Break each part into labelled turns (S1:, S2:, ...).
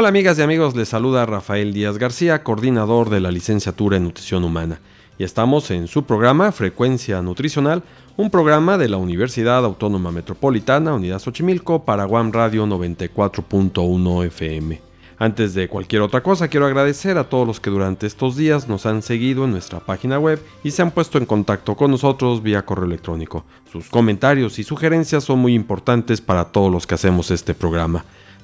S1: Hola amigas y amigos, les saluda Rafael Díaz García, coordinador de la licenciatura en Nutrición Humana. Y estamos en su programa Frecuencia Nutricional, un programa de la Universidad Autónoma Metropolitana, Unidad Xochimilco, para One Radio 94.1 FM. Antes de cualquier otra cosa, quiero agradecer a todos los que durante estos días nos han seguido en nuestra página web y se han puesto en contacto con nosotros vía correo electrónico. Sus comentarios y sugerencias son muy importantes para todos los que hacemos este programa.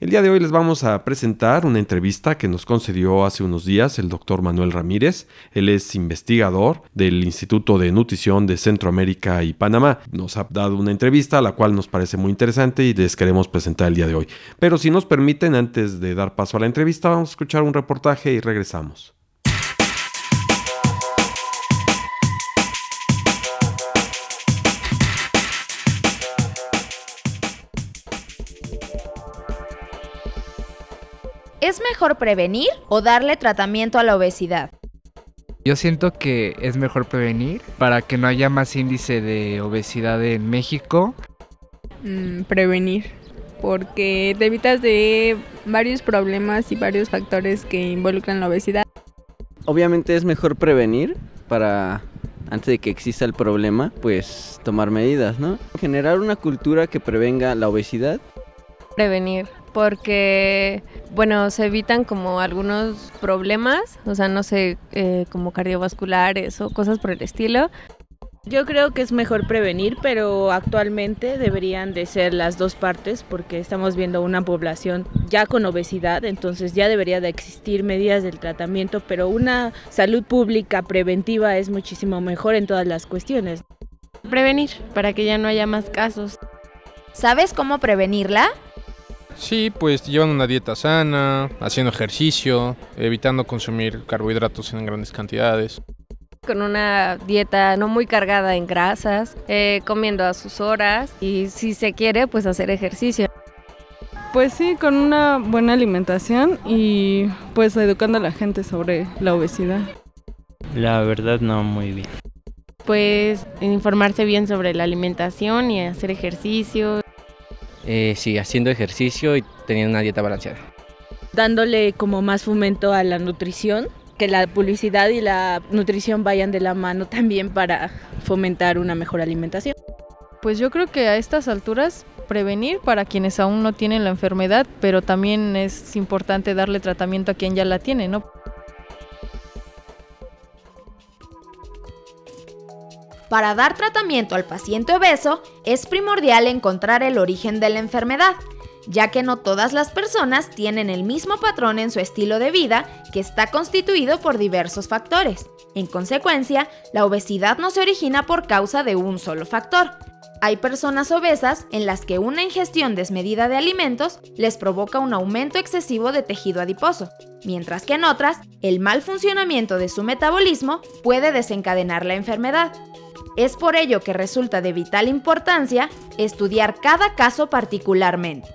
S1: El día de hoy les vamos a presentar una entrevista que nos concedió hace unos días el doctor Manuel Ramírez. Él es investigador del Instituto de Nutrición de Centroamérica y Panamá. Nos ha dado una entrevista, la cual nos parece muy interesante y les queremos presentar el día de hoy. Pero si nos permiten, antes de dar paso a la entrevista, vamos a escuchar un reportaje y regresamos.
S2: ¿Es mejor prevenir o darle tratamiento a la obesidad?
S3: Yo siento que es mejor prevenir para que no haya más índice de obesidad en México.
S4: Mm, prevenir, porque te evitas de varios problemas y varios factores que involucran la obesidad.
S5: Obviamente es mejor prevenir para antes de que exista el problema, pues tomar medidas, ¿no? Generar una cultura que prevenga la obesidad.
S6: Prevenir, porque, bueno, se evitan como algunos problemas, o sea, no sé, eh, como cardiovasculares o cosas por el estilo.
S7: Yo creo que es mejor prevenir, pero actualmente deberían de ser las dos partes porque estamos viendo una población ya con obesidad, entonces ya debería de existir medidas del tratamiento, pero una salud pública preventiva es muchísimo mejor en todas las cuestiones.
S6: Prevenir, para que ya no haya más casos.
S2: ¿Sabes cómo prevenirla?
S8: Sí, pues llevan una dieta sana, haciendo ejercicio, evitando consumir carbohidratos en grandes cantidades.
S6: Con una dieta no muy cargada en grasas, eh, comiendo a sus horas y si se quiere, pues hacer ejercicio.
S4: Pues sí, con una buena alimentación y pues educando a la gente sobre la obesidad.
S9: La verdad no muy bien.
S6: Pues informarse bien sobre la alimentación y hacer ejercicio.
S9: Eh, sí, haciendo ejercicio y teniendo una dieta balanceada.
S7: Dándole como más fomento a la nutrición, que la publicidad y la nutrición vayan de la mano también para fomentar una mejor alimentación.
S10: Pues yo creo que a estas alturas prevenir para quienes aún no tienen la enfermedad, pero también es importante darle tratamiento a quien ya la tiene, ¿no?
S2: Para dar tratamiento al paciente obeso es primordial encontrar el origen de la enfermedad, ya que no todas las personas tienen el mismo patrón en su estilo de vida que está constituido por diversos factores. En consecuencia, la obesidad no se origina por causa de un solo factor. Hay personas obesas en las que una ingestión desmedida de alimentos les provoca un aumento excesivo de tejido adiposo, mientras que en otras, el mal funcionamiento de su metabolismo puede desencadenar la enfermedad. Es por ello que resulta de vital importancia estudiar cada caso particularmente.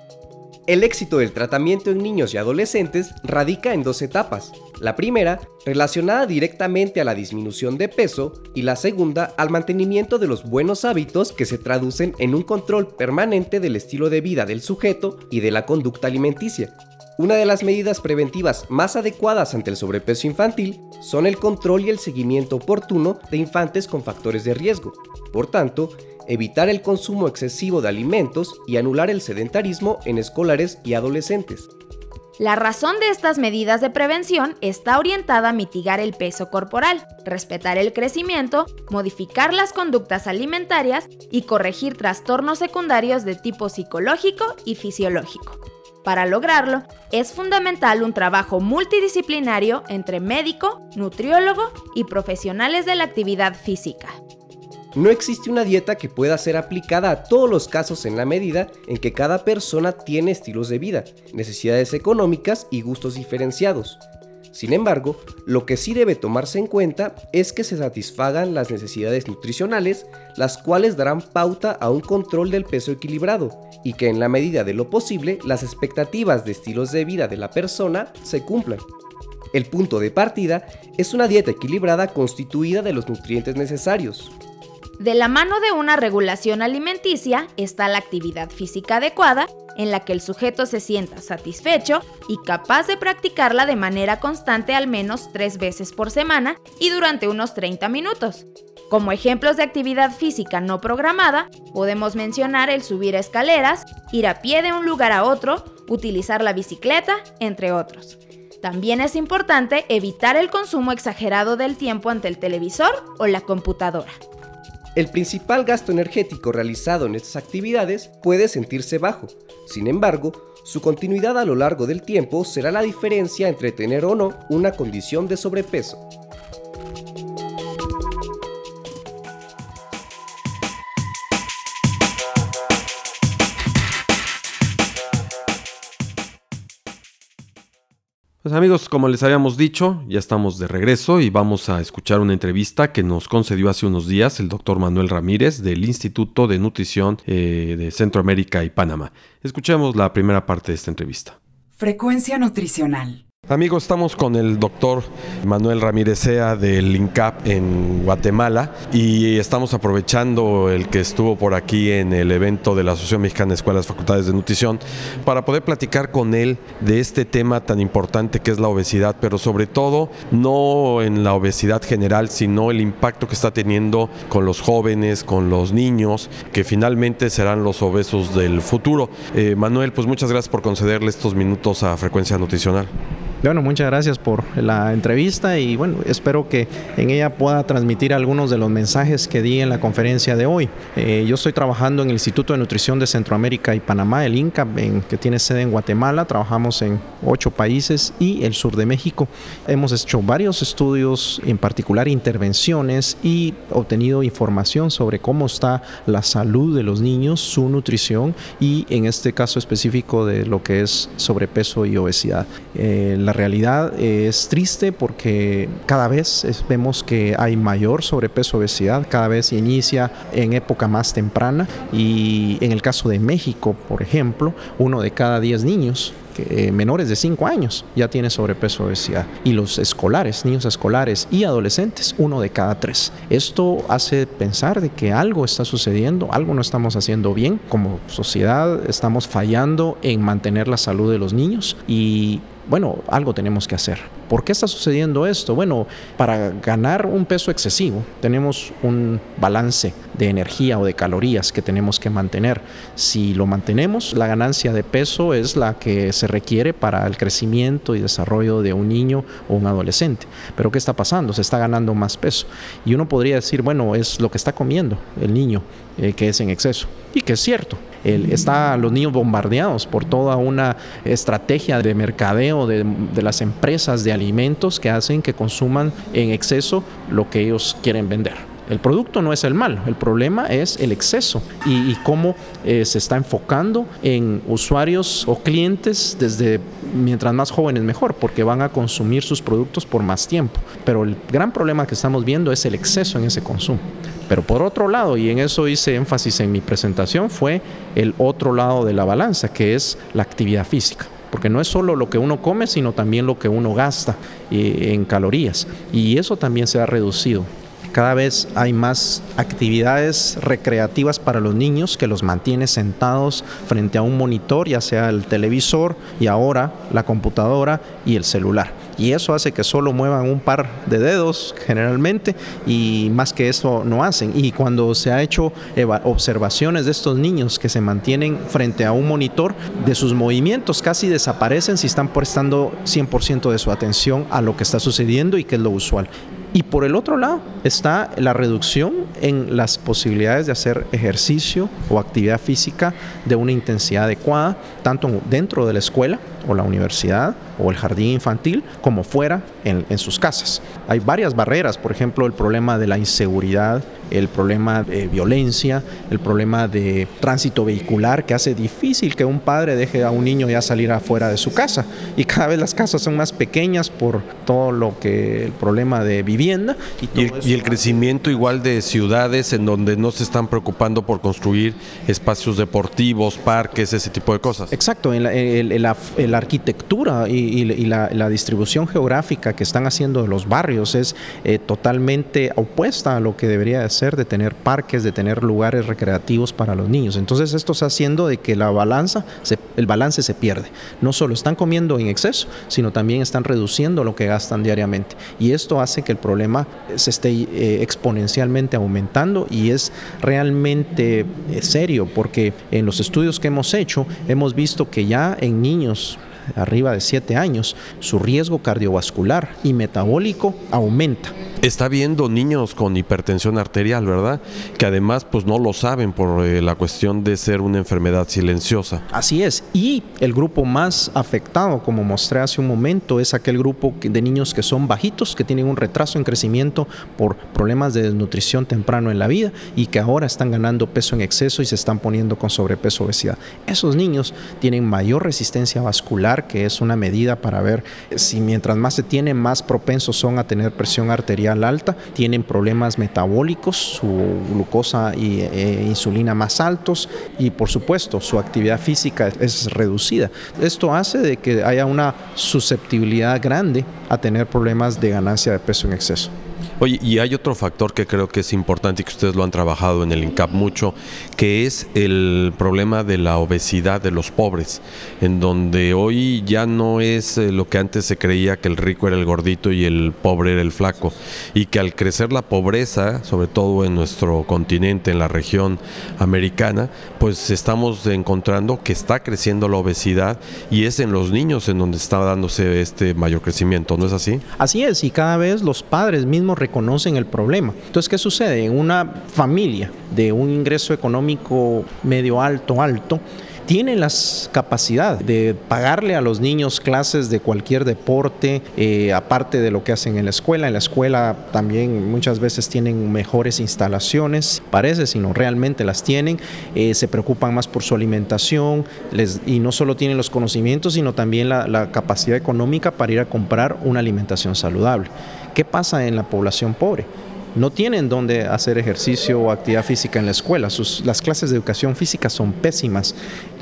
S11: El éxito del tratamiento en niños y adolescentes radica en dos etapas. La primera, relacionada directamente a la disminución de peso, y la segunda, al mantenimiento de los buenos hábitos que se traducen en un control permanente del estilo de vida del sujeto y de la conducta alimenticia. Una de las medidas preventivas más adecuadas ante el sobrepeso infantil son el control y el seguimiento oportuno de infantes con factores de riesgo. Por tanto, evitar el consumo excesivo de alimentos y anular el sedentarismo en escolares y adolescentes.
S2: La razón de estas medidas de prevención está orientada a mitigar el peso corporal, respetar el crecimiento, modificar las conductas alimentarias y corregir trastornos secundarios de tipo psicológico y fisiológico.
S12: Para lograrlo, es fundamental un trabajo multidisciplinario entre médico, nutriólogo y profesionales de la actividad física.
S11: No existe una dieta que pueda ser aplicada a todos los casos en la medida en que cada persona tiene estilos de vida, necesidades económicas y gustos diferenciados. Sin embargo, lo que sí debe tomarse en cuenta es que se satisfagan las necesidades nutricionales, las cuales darán pauta a un control del peso equilibrado, y que en la medida de lo posible las expectativas de estilos de vida de la persona se cumplan. El punto de partida es una dieta equilibrada constituida de los nutrientes necesarios,
S12: de la mano de una regulación alimenticia está la actividad física adecuada, en la que el sujeto se sienta satisfecho y capaz de practicarla de manera constante al menos tres veces por semana y durante unos 30 minutos. Como ejemplos de actividad física no programada, podemos mencionar el subir escaleras, ir a pie de un lugar a otro, utilizar la bicicleta, entre otros. También es importante evitar el consumo exagerado del tiempo ante el televisor o la computadora.
S11: El principal gasto energético realizado en estas actividades puede sentirse bajo, sin embargo, su continuidad a lo largo del tiempo será la diferencia entre tener o no una condición de sobrepeso.
S1: Pues amigos, como les habíamos dicho, ya estamos de regreso y vamos a escuchar una entrevista que nos concedió hace unos días el doctor Manuel Ramírez del Instituto de Nutrición eh, de Centroamérica y Panamá. Escuchemos la primera parte de esta entrevista.
S13: Frecuencia nutricional.
S1: Amigos, estamos con el doctor Manuel Ramírez Sea del INCAP en Guatemala y estamos aprovechando el que estuvo por aquí en el evento de la Asociación Mexicana de Escuelas Facultades de Nutrición para poder platicar con él de este tema tan importante que es la obesidad, pero sobre todo no en la obesidad general, sino el impacto que está teniendo con los jóvenes, con los niños, que finalmente serán los obesos del futuro. Eh, Manuel, pues muchas gracias por concederle estos minutos a Frecuencia Nutricional.
S14: Bueno, muchas gracias por la entrevista y bueno, espero que en ella pueda transmitir algunos de los mensajes que di en la conferencia de hoy. Eh, yo estoy trabajando en el Instituto de Nutrición de Centroamérica y Panamá, el INCA, que tiene sede en Guatemala. Trabajamos en ocho países y el sur de México. Hemos hecho varios estudios, en particular intervenciones y obtenido información sobre cómo está la salud de los niños, su nutrición y en este caso específico de lo que es sobrepeso y obesidad. Eh, la realidad es triste porque cada vez vemos que hay mayor sobrepeso obesidad, cada vez se inicia en época más temprana y en el caso de México, por ejemplo, uno de cada diez niños eh, menores de 5 años ya tiene sobrepeso obesidad y los escolares, niños escolares y adolescentes, uno de cada tres. Esto hace pensar de que algo está sucediendo, algo no estamos haciendo bien como sociedad, estamos fallando en mantener la salud de los niños y bueno, algo tenemos que hacer. ¿Por qué está sucediendo esto? Bueno, para ganar un peso excesivo tenemos un balance de energía o de calorías que tenemos que mantener. Si lo mantenemos, la ganancia de peso es la que se requiere para el crecimiento y desarrollo de un niño o un adolescente. Pero ¿qué está pasando? Se está ganando más peso. Y uno podría decir, bueno, es lo que está comiendo el niño, eh, que es en exceso. Y que es cierto, está los niños bombardeados por toda una estrategia de mercadeo de, las empresas de alimentos que hacen que consuman en exceso lo que ellos quieren vender. El producto no es el mal, el problema es el exceso y, cómo eh, se está enfocando en usuarios o clientes desde mientras más jóvenes mejor, porque van a consumir sus productos por más tiempo. Pero el gran problema que estamos viendo es el exceso en ese consumo. Pero por otro lado, y en eso hice énfasis en mi presentación, fue el otro lado de la balanza, que es la actividad física. Porque no es solo lo que uno come, sino también lo que uno gasta eh, en calorías. Y eso también se ha reducido. Cada vez hay más actividades recreativas para los niños que los mantiene sentados frente a un monitor, ya sea el televisor y ahora la computadora y el celular. Y eso hace que solo muevan un par de dedos generalmente y más que eso no hacen. Y cuando se ha hecho observaciones de estos niños que se mantienen frente a un monitor, de sus movimientos casi desaparecen si están prestando 100% de su atención a lo que está sucediendo y que es lo usual Y por el otro lado está la reducción en las posibilidades de hacer ejercicio o actividad física de una intensidad adecuada, tanto dentro de la escuela o la universidad o el jardín infantil como fuera en, en, sus casas. Hay varias barreras, por ejemplo, el problema de la inseguridad, el problema de violencia, el problema de tránsito vehicular que hace difícil que un padre deje a un niño ya salir afuera de su casa. Y cada vez las casas son más pequeñas por todo lo que el problema de vivienda.
S1: Y, y, el, y el, crecimiento igual de ciudades en donde no se están preocupando por construir espacios deportivos, parques, ese tipo de cosas.
S14: Exacto, en la, en la, en la arquitectura y, la, la, distribución geográfica que están haciendo de los barrios es eh, totalmente opuesta a lo que debería ser de tener parques, de tener lugares recreativos para los niños. Entonces esto está haciendo de que la balanza, se, el balance se pierde. No solo están comiendo en exceso, sino también están reduciendo lo que gastan diariamente. Y esto hace que el problema se esté eh, exponencialmente aumentando y es realmente eh, serio porque en los estudios que hemos hecho hemos visto que ya en niños arriba de 7 años, su riesgo cardiovascular y metabólico aumenta.
S1: Está viendo niños con hipertensión arterial, ¿verdad? Que además pues no lo saben por eh, la cuestión de ser una enfermedad silenciosa.
S14: Así es. Y el grupo más afectado, como mostré hace un momento, es aquel grupo de niños que son bajitos, que tienen un retraso en crecimiento por problemas de desnutrición temprano en la vida y que ahora están ganando peso en exceso y se están poniendo con sobrepeso obesidad. Esos niños tienen mayor resistencia vascular, que es una medida para ver si mientras más se tiene, más propensos son a tener presión arterial alta, tienen problemas metabólicos, su glucosa y eh, insulina más altos y por supuesto su actividad física es reducida. Esto hace de que haya una susceptibilidad grande a tener problemas de ganancia de peso en exceso.
S1: Oye, y hay otro factor que creo que es importante y que ustedes lo han trabajado en el INCAP mucho, que es el problema de la obesidad de los pobres, en donde hoy ya no es eh, lo que antes se creía que el rico era el gordito y el pobre era el flaco, y que al crecer la pobreza, sobre todo en nuestro continente, en la región americana, pues estamos encontrando que está creciendo la obesidad y es en los niños en donde está dándose este mayor crecimiento, ¿no es así?
S14: Así es, y cada vez los padres mismos reconocen el problema. Entonces, ¿qué sucede? En una familia de un ingreso económico medio alto, alto, tienen las capacidad de pagarle a los niños clases de cualquier deporte, eh, aparte de lo que hacen en la escuela. En la escuela también muchas veces tienen mejores instalaciones, parece, sino realmente las tienen. Eh, se preocupan más por su alimentación y no solo tienen los conocimientos, sino también la capacidad económica para ir a comprar una alimentación saludable. ¿Qué pasa en la población pobre? No tienen dónde hacer ejercicio o actividad física en la escuela. Sus, las clases de educación física son pésimas.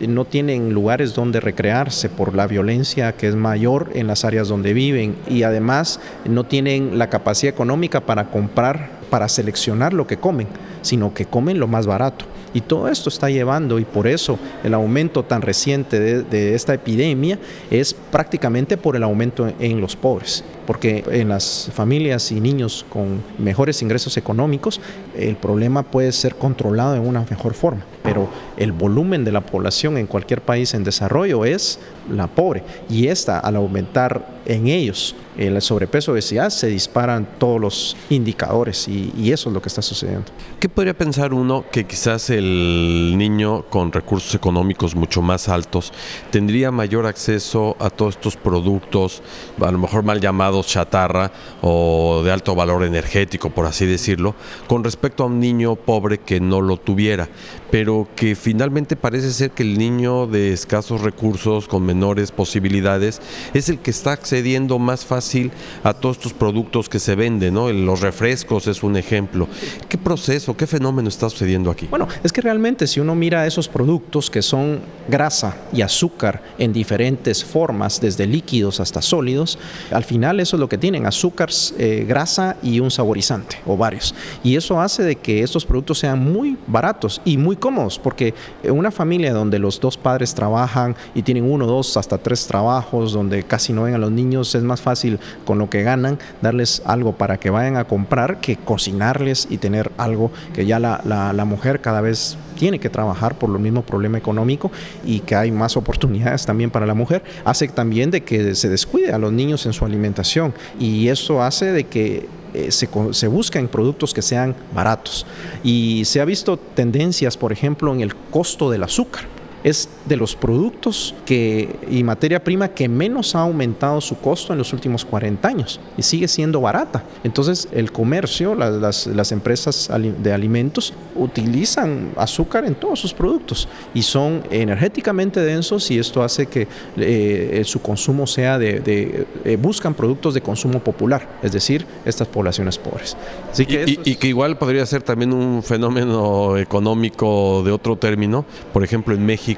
S14: No tienen lugares donde recrearse por la violencia que es mayor en las áreas donde viven y además no tienen la capacidad económica para comprar, para seleccionar lo que comen, sino que comen lo más barato. Y todo esto está llevando, y por eso el aumento tan reciente de, de, esta epidemia es prácticamente por el aumento en los pobres. Porque en las familias y niños con mejores ingresos económicos, el problema puede ser controlado en una mejor forma. Pero el volumen de la población en cualquier país en desarrollo es la pobre. Y esta, al aumentar en ellos el sobrepeso, obesidad, se disparan todos los indicadores y, y, eso es lo que está sucediendo.
S1: ¿Qué podría pensar uno que quizás el niño con recursos económicos mucho más altos tendría mayor acceso a todos estos productos, a lo mejor mal llamados chatarra o de alto valor energético, por así decirlo, con respecto a un niño pobre que no lo tuviera, pero que finalmente parece ser que el niño de escasos recursos, con menores posibilidades, es el que está accediendo más fácil a todos estos productos que se venden, ¿no? Los refrescos es un ejemplo. ¿Qué proceso, qué fenómeno está sucediendo aquí?
S14: Bueno, es que realmente si uno mira esos productos que son grasa y azúcar en diferentes formas, desde líquidos hasta sólidos, al final eso es lo que tienen, azúcar, eh, grasa y un saborizante o varios. Y eso hace de que estos productos sean muy baratos y muy cómodos, porque una familia donde los dos padres trabajan y tienen uno, dos, hasta tres trabajos, donde casi no ven a los niños, es más fácil con lo que ganan darles algo para que vayan a comprar que cocinarles y tener algo que ya la, mujer cada vez tiene que trabajar por lo mismo problema económico y que hay más oportunidades también para la mujer, hace también de que se descuide a los niños en su alimentación y eso hace de que eh, se, se, buscan productos que sean baratos. Y se ha visto tendencias, por ejemplo, en el costo del azúcar es de los productos que, y materia prima que menos ha aumentado su costo en los últimos 40 años y sigue siendo barata. Entonces el comercio, las, las, empresas de alimentos utilizan azúcar en todos sus productos y son energéticamente densos y esto hace que eh, su consumo sea de, eh, buscan productos de consumo popular, es decir, estas poblaciones pobres.
S1: Así que y, y que igual podría ser también un fenómeno económico de otro término, por ejemplo en México,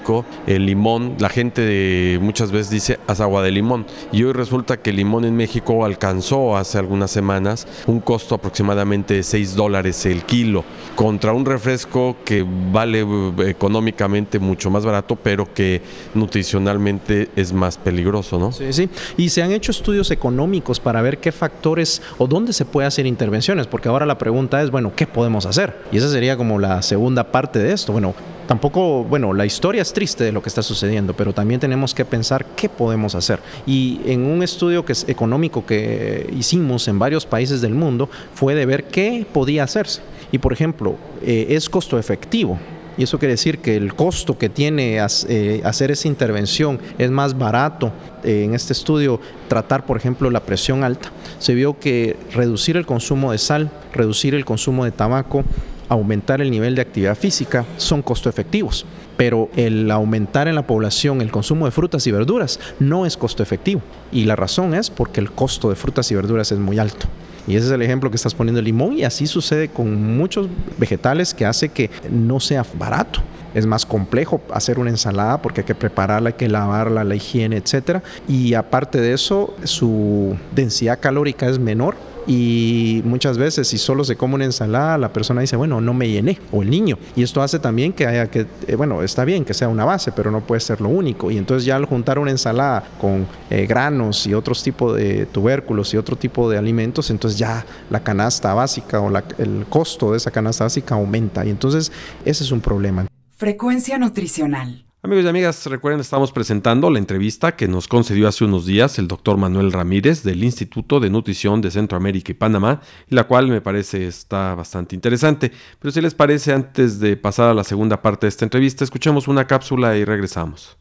S1: el limón, la gente muchas veces dice haz agua de limón. Y hoy resulta que el limón en México alcanzó hace algunas semanas un costo aproximadamente de 6 dólares el kilo, contra un refresco que vale eh, económicamente mucho más barato, pero que nutricionalmente es más peligroso, ¿no?
S14: Sí, sí. Y se han hecho estudios económicos para ver qué factores o dónde se puede hacer intervenciones, porque ahora la pregunta es, bueno, ¿qué podemos hacer? Y esa sería como la segunda parte de esto. Bueno, tampoco, bueno, la historia es triste de lo que está sucediendo, pero también tenemos que pensar qué podemos hacer. Y en un estudio que es económico que hicimos en varios países del mundo fue de ver qué podía hacerse. Y por ejemplo, eh, es costo efectivo. Y eso quiere decir que el costo que tiene eh, hacer esa intervención es más barato. Eh, en este estudio, tratar, por ejemplo, la presión alta. Se vio que reducir el consumo de sal, reducir el consumo de tabaco, aumentar el nivel de actividad física son costo efectivos, pero el aumentar en la población el consumo de frutas y verduras no es costo efectivo. Y la razón es porque el costo de frutas y verduras es muy alto. Y ese es el ejemplo que estás poniendo el limón y así sucede con muchos vegetales que hace que no sea barato. Es más complejo hacer una ensalada porque hay que prepararla, hay que lavarla, la higiene, etc. Y aparte de eso, su densidad calórica es menor y muchas veces si solo se come una ensalada, la persona dice, bueno, no me llené, o el niño. Y esto hace también que haya que, eh, bueno, está bien que sea una base, pero no puede ser lo único. Y entonces ya al juntar una ensalada con eh, granos y otros tipos de tubérculos y otro tipo de alimentos, entonces ya la canasta básica o el costo de esa canasta básica aumenta. Y entonces ese es un problema.
S13: Frecuencia nutricional.
S1: Amigos y amigas, recuerden, estamos presentando la entrevista que nos concedió hace unos días el doctor Manuel Ramírez del Instituto de Nutrición de Centroamérica y Panamá, y la cual me parece está bastante interesante. Pero si les parece, antes de pasar a la segunda parte de esta entrevista, escuchemos una cápsula y regresamos.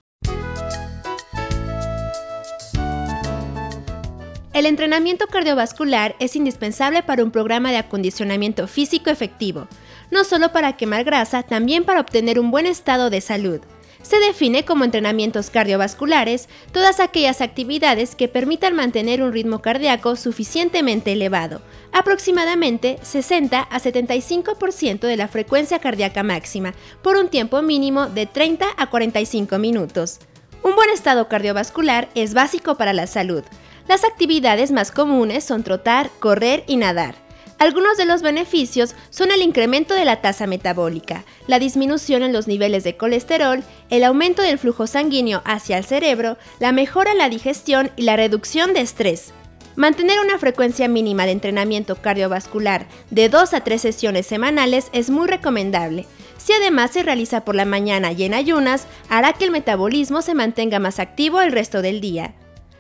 S12: El entrenamiento cardiovascular es indispensable para un programa de acondicionamiento físico efectivo, no solo para quemar grasa, también para obtener un buen estado de salud se define como entrenamientos cardiovasculares todas aquellas actividades que permitan mantener un ritmo cardíaco suficientemente elevado, aproximadamente 60 a 75% de la frecuencia cardíaca máxima, por un tiempo mínimo de 30 a 45 minutos. Un buen estado cardiovascular es básico para la salud. Las actividades más comunes son trotar, correr y nadar. Algunos de los beneficios son el incremento de la tasa metabólica, la disminución en los niveles de colesterol, el aumento del flujo sanguíneo hacia el cerebro, la mejora en la digestión y la reducción de estrés. Mantener una frecuencia mínima de entrenamiento cardiovascular de 2 a 3 sesiones semanales es muy recomendable. Si además se realiza por la mañana y en ayunas, hará que el metabolismo se mantenga más activo el resto del día.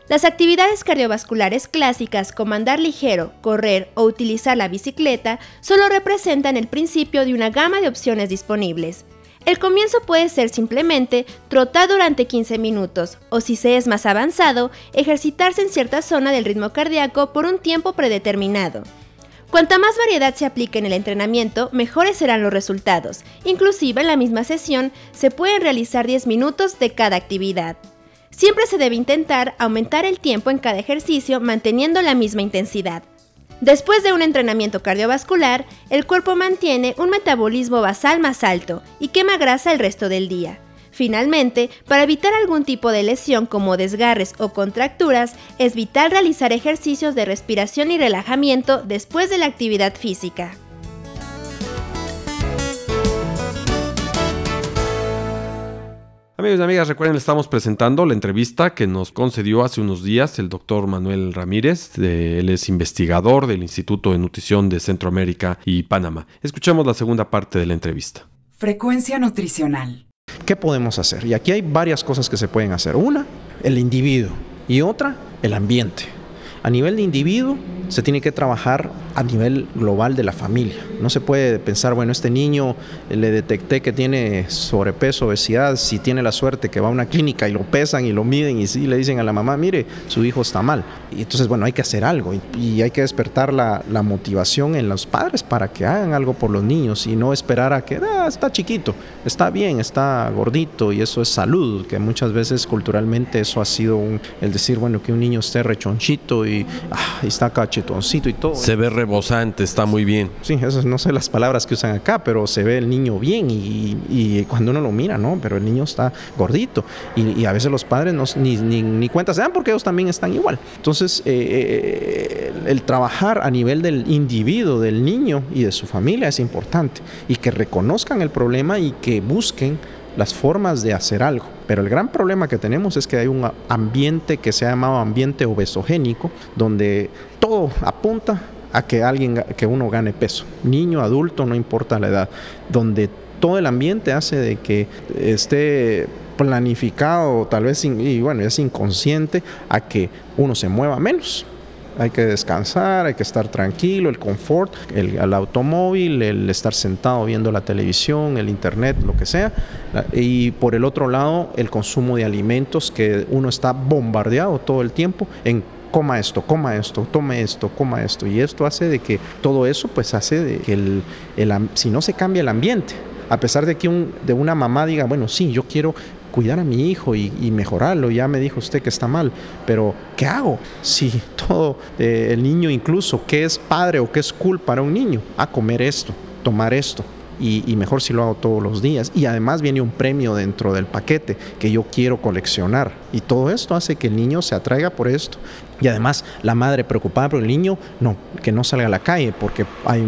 S12: Las actividades cardiovasculares clásicas como andar ligero, correr o utilizar la bicicleta solo representan el principio de una gama de opciones disponibles. El comienzo puede ser simplemente trotar durante 15 minutos o si se es más avanzado, ejercitarse en cierta zona del ritmo cardíaco por un tiempo predeterminado. Cuanta más variedad se aplique en el entrenamiento, mejores serán los resultados. Inclusive en la misma sesión se pueden realizar 10 minutos de cada actividad. Siempre se debe intentar aumentar el tiempo en cada ejercicio manteniendo la misma intensidad. Después de un entrenamiento cardiovascular, el cuerpo mantiene un metabolismo basal más alto y quema grasa el resto del día. Finalmente, para evitar algún tipo de lesión como desgarres o contracturas, es vital realizar ejercicios de respiración y relajamiento después de la actividad física.
S1: Amigos y amigas, recuerden, estamos presentando la entrevista que nos concedió hace unos días el doctor Manuel Ramírez. él es investigador del Instituto de Nutrición de Centroamérica y Panamá. Escuchemos la segunda parte de la entrevista.
S13: Frecuencia nutricional.
S14: ¿Qué podemos hacer? Y aquí hay varias cosas que se pueden hacer. Una, el individuo. Y otra, el ambiente. A nivel de individuo, se tiene que trabajar a nivel global de la familia. No se puede pensar, bueno, este niño eh, le detecté que tiene sobrepeso, obesidad, si tiene la suerte que va a una clínica y lo pesan y lo miden y sí le dicen a la mamá, mire, su hijo está mal. Entonces, bueno, hay que hacer algo y, hay que despertar la, motivación en los padres para que hagan algo por los niños y no esperar a que, ah, está chiquito, está bien, está gordito y eso es salud, que muchas veces culturalmente eso ha sido un, el decir, bueno, que un niño esté rechonchito y, ah, está cachetoncito y todo.
S1: Se ve rebosante, está muy bien.
S14: Sí, esas no sé las palabras que usan acá, pero se ve el niño bien y, cuando uno lo mira, ¿no? Pero el niño está gordito y, a veces los padres no, ni, ni, ni cuenta se dan porque ellos también están igual. Entonces, eh, eh, el trabajar a nivel del individuo, del niño y de su familia es importante y que reconozcan el problema y que busquen las formas de hacer algo. Pero el gran problema que tenemos es que hay un ambiente que se ha llamado ambiente obesogénico, donde todo apunta a que alguien, que uno gane peso, niño, adulto, no importa la edad, donde todo el ambiente hace de que esté planificado, tal vez, y bueno, es inconsciente, a que uno se mueva menos hay que descansar, hay que estar tranquilo, el confort, el, automóvil, el estar sentado viendo la televisión, el internet, lo que sea. Y por el otro lado, el consumo de alimentos que uno está bombardeado todo el tiempo en coma esto, coma esto, tome esto, coma esto. Y esto hace de que todo eso pues hace de que el, si no se cambia el ambiente, a pesar de que un, de una mamá diga, bueno, sí, yo quiero cuidar a mi hijo y, mejorarlo. Ya me dijo usted que está mal, pero ¿qué hago? Si todo eh, el niño incluso, ¿qué es padre o qué es cool para un niño? A comer esto, tomar esto. Y, mejor si lo hago todos los días. Y además viene un premio dentro del paquete que yo quiero coleccionar. Y todo esto hace que el niño se atraiga por esto. Y además la madre preocupada por el niño, no, que no salga a la calle porque hay,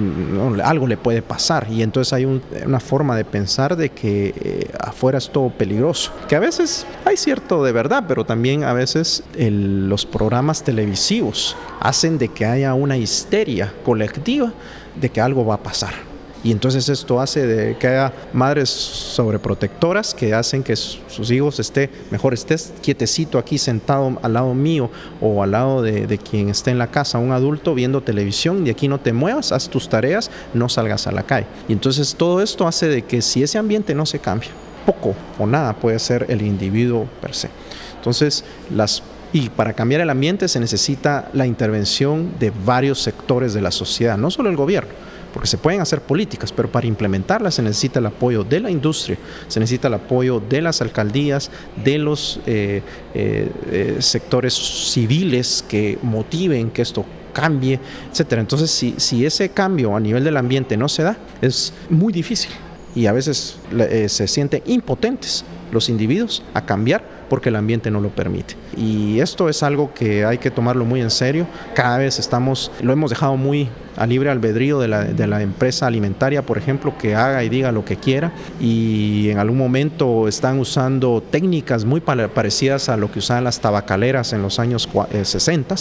S14: algo le puede pasar. Y entonces hay una forma de pensar de que eh, afuera es todo peligroso. Que a veces hay cierto de verdad, pero también a veces los programas televisivos hacen de que haya una histeria colectiva de que algo va a pasar. Y entonces esto hace de que haya madres sobreprotectoras que hacen que sus hijos esté, mejor estés quietecito aquí sentado al lado mío o al lado de, quien esté en la casa, un adulto viendo televisión y aquí no te muevas, haz tus tareas, no salgas a la calle. Y entonces todo esto hace de que si ese ambiente no se cambia, poco o nada puede ser el individuo per se. Entonces, las y para cambiar el ambiente se necesita la intervención de varios sectores de la sociedad, no solo el gobierno porque se pueden hacer políticas, pero para implementarlas se necesita el apoyo de la industria, se necesita el apoyo de las alcaldías, de los eh, eh, eh, sectores civiles que motiven que esto cambie, etcétera. Entonces, si, si ese cambio a nivel del ambiente no se da, es muy difícil y a veces se sienten impotentes los individuos a cambiar porque el ambiente no lo permite. Y esto es algo que hay que tomarlo muy en serio. Cada vez estamos, lo hemos dejado muy a libre albedrío de la, de la, empresa alimentaria, por ejemplo, que haga y diga lo que quiera. Y en algún momento están usando técnicas muy parecidas a lo que usaban las tabacaleras en los años 60 eh,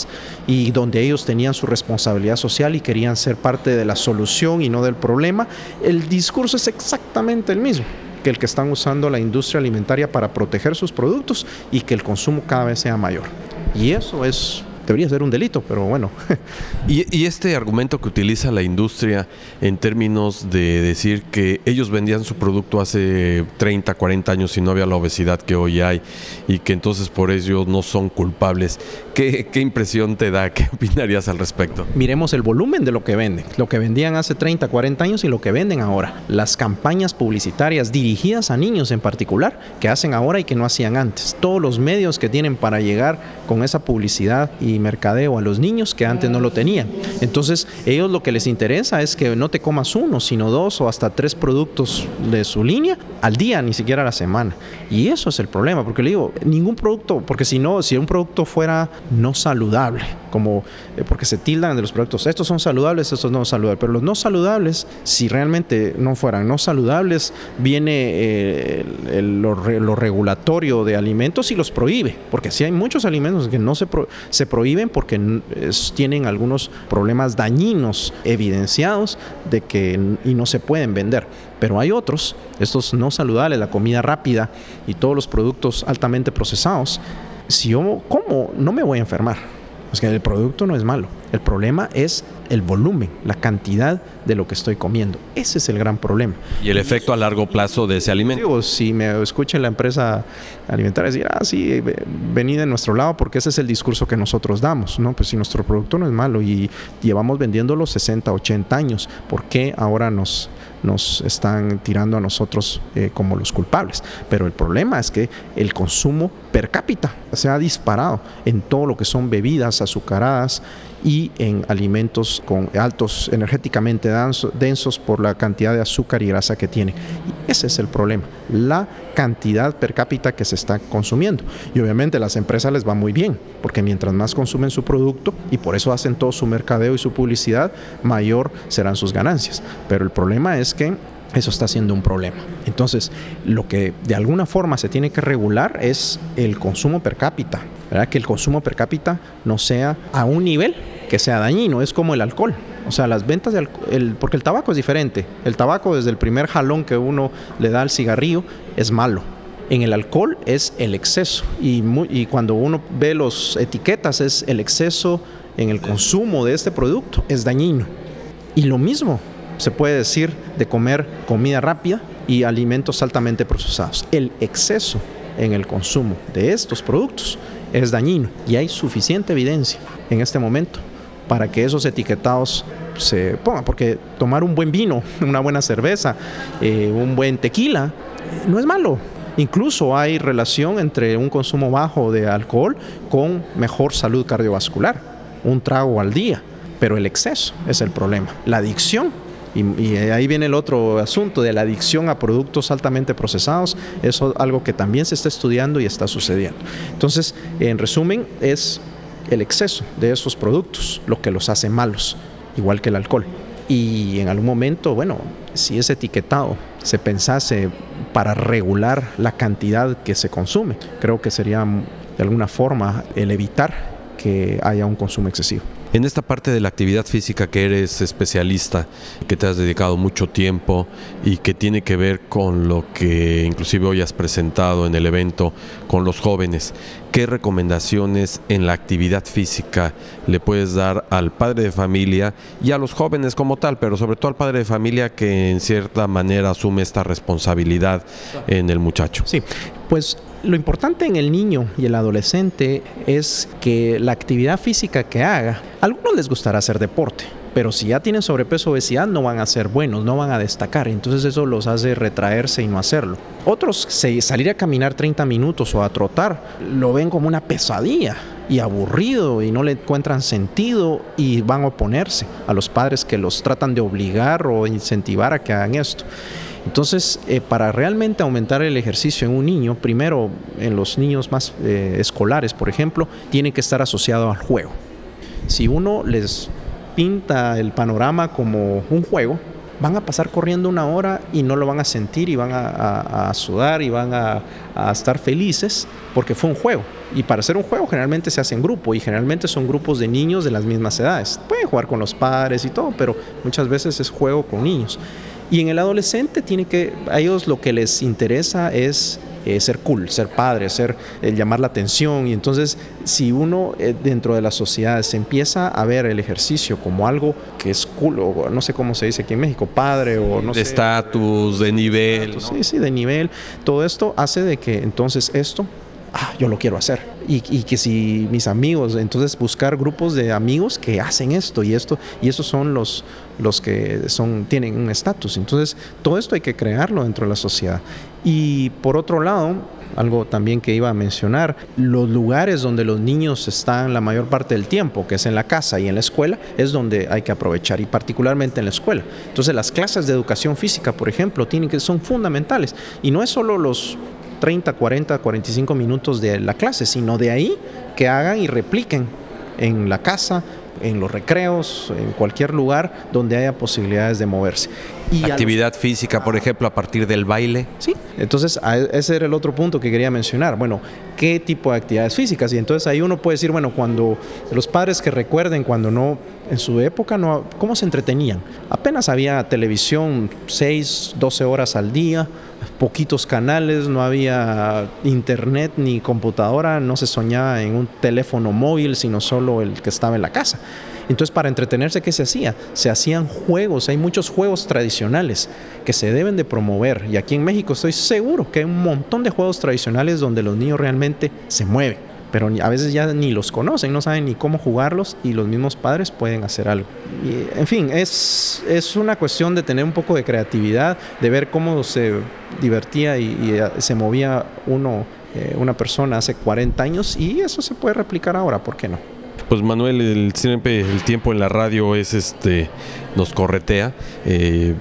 S14: y donde ellos tenían su responsabilidad social y querían ser parte de la solución y no del problema. El discurso es exactamente el mismo que el que están usando la industria alimentaria para proteger sus productos y que el consumo cada vez sea mayor. Y eso es debería ser un delito, pero bueno.
S1: y, este argumento que utiliza la industria en términos de decir que ellos vendían su producto hace 30, 40 años y no había la obesidad que hoy hay y que entonces por ello no son culpables, ¿qué, qué impresión te da? ¿Qué opinarías al respecto?
S14: Miremos el volumen de lo que venden, lo que vendían hace 30, 40 años y lo que venden ahora. Las campañas publicitarias dirigidas a niños en particular que hacen ahora y que no hacían antes. Todos los medios que tienen para llegar con esa publicidad y mercadeo a los niños que antes no lo tenían. Entonces, ellos lo que les interesa es que no te comas uno, sino dos o hasta tres productos de su línea al día, ni siquiera a la semana. Y eso es el problema, porque le digo, ningún producto, porque si no, si un producto fuera no saludable, como eh, porque se tildan de los productos, estos son saludables, estos no saludables, pero los no saludables, si realmente no fueran no saludables, viene eh, lo, regulatorio de alimentos y los prohíbe, porque si hay muchos alimentos que no se, se prohíben, prohíben porque tienen algunos problemas dañinos evidenciados de que y no se pueden vender. Pero hay otros, estos no saludables, la comida rápida y todos los productos altamente procesados. Si yo como, no me voy a enfermar. Que el producto no es malo. El problema es el volumen, la cantidad de lo que estoy comiendo. Ese es el gran problema.
S1: Y el efecto a largo plazo de ese alimento.
S14: si me escucha la empresa alimentaria decir, ah, sí, venid de nuestro lado porque ese es el discurso que nosotros damos, ¿no? Pues si nuestro producto no es malo y llevamos vendiéndolo 60, 80 años, ¿por qué ahora nos, nos están tirando a nosotros eh, como los culpables? Pero el problema es que el consumo per cápita se ha disparado en todo lo que son bebidas azucaradas y en alimentos con altos energéticamente densos por la cantidad de azúcar y grasa que tiene. Y ese es el problema, la cantidad per cápita que se está consumiendo. Y obviamente las empresas les va muy bien, porque mientras más consumen su producto y por eso hacen todo su mercadeo y su publicidad, mayor serán sus ganancias. Pero el problema es que eso está siendo un problema. Entonces, lo que de alguna forma se tiene que regular es el consumo per cápita, ¿verdad? Que el consumo per cápita no sea a un nivel que sea dañino, es como el alcohol. O sea, las ventas de alcohol, porque el tabaco es diferente. El tabaco desde el primer jalón que uno le da al cigarrillo es malo. En el alcohol es el exceso y, cuando uno ve las etiquetas es el exceso en el consumo de este producto, es dañino. Y lo mismo se puede decir de comer comida rápida y alimentos altamente procesados. El exceso en el consumo de estos productos es dañino y hay suficiente evidencia en este momento para que esos etiquetados se pongan, porque tomar un buen vino, una buena cerveza, eh, un buen tequila, no es malo. Incluso hay relación entre un consumo bajo de alcohol con mejor salud cardiovascular, un trago al día, pero el exceso es el problema. La adicción y, ahí viene el otro asunto de la adicción a productos altamente procesados. Es algo que también se está estudiando y está sucediendo. Entonces, en resumen, es el exceso de esos productos lo que los hace malos, igual que el alcohol. Y en algún momento, bueno, si ese etiquetado se pensase para regular la cantidad que se consume, creo que sería de alguna forma el evitar que haya un consumo excesivo.
S1: En esta parte de la actividad física que eres especialista, que te has dedicado mucho tiempo y que tiene que ver con lo que inclusive hoy has presentado en el evento con los jóvenes, ¿qué recomendaciones en la actividad física le puedes dar al padre de familia y a los jóvenes como tal, pero sobre todo al padre de familia que en cierta manera asume esta responsabilidad en el muchacho?
S14: Sí, pues lo importante en el niño y el adolescente es que la actividad física que haga, a algunos les gustará hacer deporte, pero si ya tienen sobrepeso o obesidad no van a ser buenos, no van a destacar, entonces eso los hace retraerse y no hacerlo. Otros salir a caminar 30 minutos o a trotar lo ven como una pesadilla y aburrido y no le encuentran sentido y van a oponerse a los padres que los tratan de obligar o incentivar a que hagan esto. Entonces, eh, para realmente aumentar el ejercicio en un niño, primero en los niños más eh, escolares, por ejemplo, tiene que estar asociado al juego. Si uno les pinta el panorama como un juego, van a pasar corriendo una hora y no lo van a sentir y van a, sudar y van a, a, estar felices porque fue un juego. Y para hacer un juego generalmente se hace en grupo y generalmente son grupos de niños de las mismas edades. Pueden jugar con los padres y todo, pero muchas veces es juego con niños. Y en el adolescente tiene que, a ellos lo que les interesa es eh, ser cool, ser padre, ser eh, llamar la atención. Y entonces, si uno eh, dentro de la sociedad se empieza a ver el ejercicio como algo que es cool, o no sé cómo se dice aquí en México, padre o no
S1: de estatus, de nivel.
S14: Sí, sí, de nivel. Todo esto hace de que entonces esto ah, yo lo quiero hacer. Y, que si mis amigos, entonces buscar grupos de amigos que hacen esto y esto, y esos son los, los que son, tienen un estatus. Entonces, todo esto hay que crearlo dentro de la sociedad. Y por otro lado, algo también que iba a mencionar, los lugares donde los niños están la mayor parte del tiempo, que es en la casa y en la escuela, es donde hay que aprovechar y particularmente en la escuela. Entonces las clases de educación física, por ejemplo, tienen que son fundamentales y no es solo los 30, 40, 45 minutos de la clase, sino de ahí que hagan y repliquen en la casa en los recreos, en cualquier lugar donde haya posibilidades de moverse.
S15: Y Actividad física, por ejemplo, a partir del baile.
S14: Sí, entonces ese era el otro punto que quería mencionar. Bueno, ¿qué tipo de actividades físicas? Y entonces ahí uno puede decir, bueno, cuando los padres que recuerden, cuando no, en su época, no, ¿cómo se entretenían? Apenas había televisión 6, 12 horas al día, poquitos canales, no había internet ni computadora, no se soñaba en un teléfono móvil, sino solo el que estaba en la casa. Entonces, para entretenerse, ¿qué se hacía? Se hacían juegos, hay muchos juegos tradicionales que se deben de promover. Y aquí en México estoy seguro que hay un montón de juegos tradicionales donde los niños realmente se mueven pero a veces ya ni los conocen, no saben ni cómo jugarlos y los mismos padres pueden hacer algo. Y, en fin, es, es una cuestión de tener un poco de creatividad, de ver cómo se divertía y, se movía uno, eh, una persona hace 40 años y eso se puede replicar ahora, ¿por qué no?
S1: Pues Manuel, el, siempre el tiempo en la radio es este nos corretea. Eh,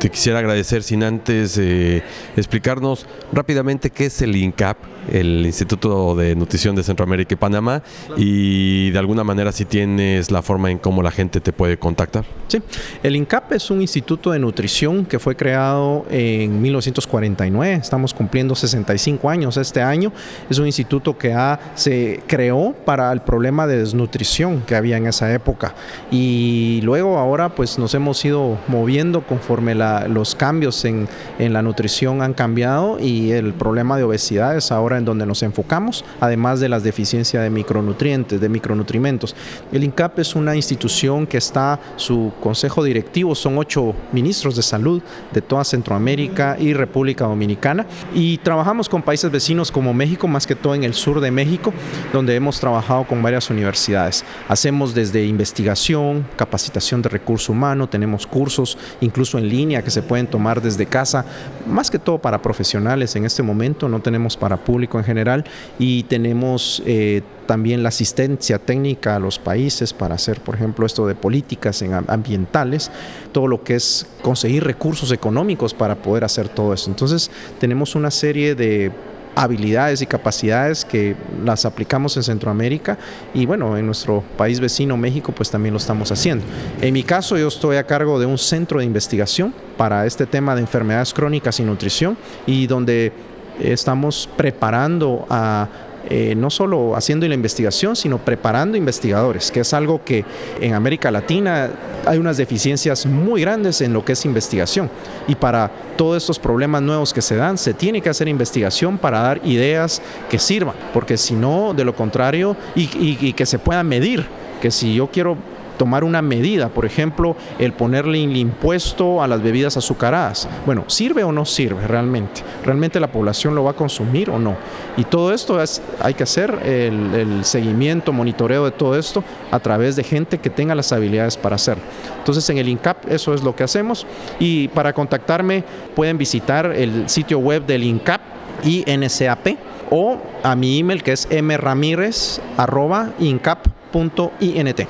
S1: te quisiera agradecer sin antes eh, explicarnos rápidamente qué es el INCAP, el Instituto de Nutrición de Centroamérica y Panamá, y de alguna manera si tienes la forma en cómo la gente te puede contactar.
S14: Sí, el INCAP es un instituto de nutrición que fue creado en 1949, estamos cumpliendo 65 años este año, es un instituto que se creó para el problema de desnutrición que había en esa época. Y luego ahora pues nos hemos ido moviendo conforme los cambios en, en la nutrición han cambiado y el problema de obesidad es ahora en donde nos enfocamos, además de las deficiencias de micronutrientes, de micronutrimentos. El INCAP es una institución que está, su consejo directivo son ocho ministros de salud de toda Centroamérica y República Dominicana y trabajamos con países vecinos como México, más que todo en el sur de México, donde hemos trabajado con varias universidades. Hacemos desde investigación, capacitación de recursos humanos, tenemos cursos incluso en línea que se pueden tomar desde casa, más que todo para profesionales en este momento, no tenemos para público en general y tenemos eh, también la asistencia técnica a los países para hacer, por ejemplo, esto de políticas ambientales, todo lo que es conseguir recursos económicos para poder hacer todo eso. Entonces, tenemos una serie de habilidades y capacidades que las aplicamos en Centroamérica y bueno, en nuestro país vecino México pues también lo estamos haciendo. En mi caso yo estoy a cargo de un centro de investigación para este tema de enfermedades crónicas y nutrición y donde estamos preparando a eh, no solo haciendo la investigación, sino preparando investigadores, que es algo que en América Latina hay unas deficiencias muy grandes en lo que es investigación. Y para todos estos problemas nuevos que se dan, se tiene que hacer investigación para dar ideas que sirvan, porque si no, de lo contrario, y que se puedan medir, que si yo quiero tomar una medida, por ejemplo, el ponerle el impuesto a las bebidas azucaradas. Bueno, ¿sirve o no sirve realmente? ¿Realmente la población lo va a consumir o no? Y todo esto es, hay que hacer el, seguimiento, monitoreo de todo esto a través de gente que tenga las habilidades para hacerlo. Entonces en el INCAP eso es lo que hacemos y para contactarme pueden visitar el sitio web del INCAP, INCAP, o a mi email que es mramirez.incap.int.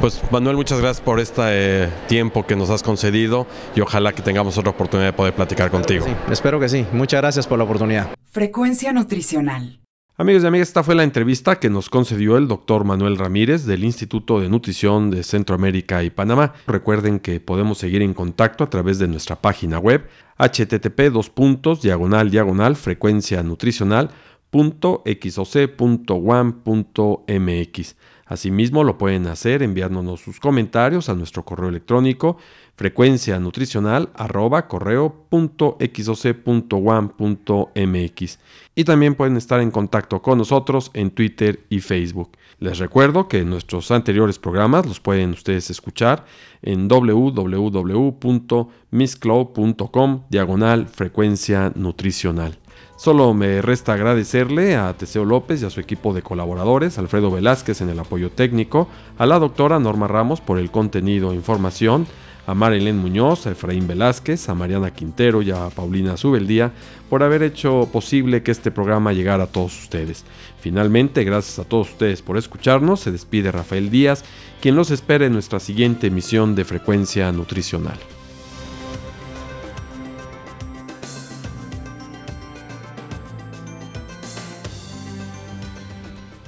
S1: Pues Manuel, muchas gracias por este eh, tiempo que nos has concedido y ojalá que tengamos otra oportunidad de poder platicar contigo.
S14: Sí, espero que sí. Muchas gracias por la oportunidad.
S13: Frecuencia nutricional.
S1: Amigos y amigas, esta fue la entrevista que nos concedió el doctor Manuel Ramírez del Instituto de Nutrición de Centroamérica y Panamá. Recuerden que podemos seguir en contacto a través de nuestra página web http diagonal diagonal frecuencia nutricional Asimismo, lo pueden hacer enviándonos sus comentarios a nuestro correo electrónico frecuencia nutricional arroba y también pueden estar en contacto con nosotros en Twitter y Facebook. Les recuerdo que nuestros anteriores programas los pueden ustedes escuchar en www.misscloud.com diagonal frecuencia nutricional. Solo me resta agradecerle a Teseo López y a su equipo de colaboradores, Alfredo Velázquez en el apoyo técnico, a la doctora Norma Ramos por el contenido e información, a Marilyn Muñoz, a Efraín Velázquez, a Mariana Quintero y a Paulina Subeldía por haber hecho posible que este programa llegara a todos ustedes. Finalmente, gracias a todos ustedes por escucharnos, se despide Rafael Díaz, quien los espera en nuestra siguiente emisión de Frecuencia Nutricional.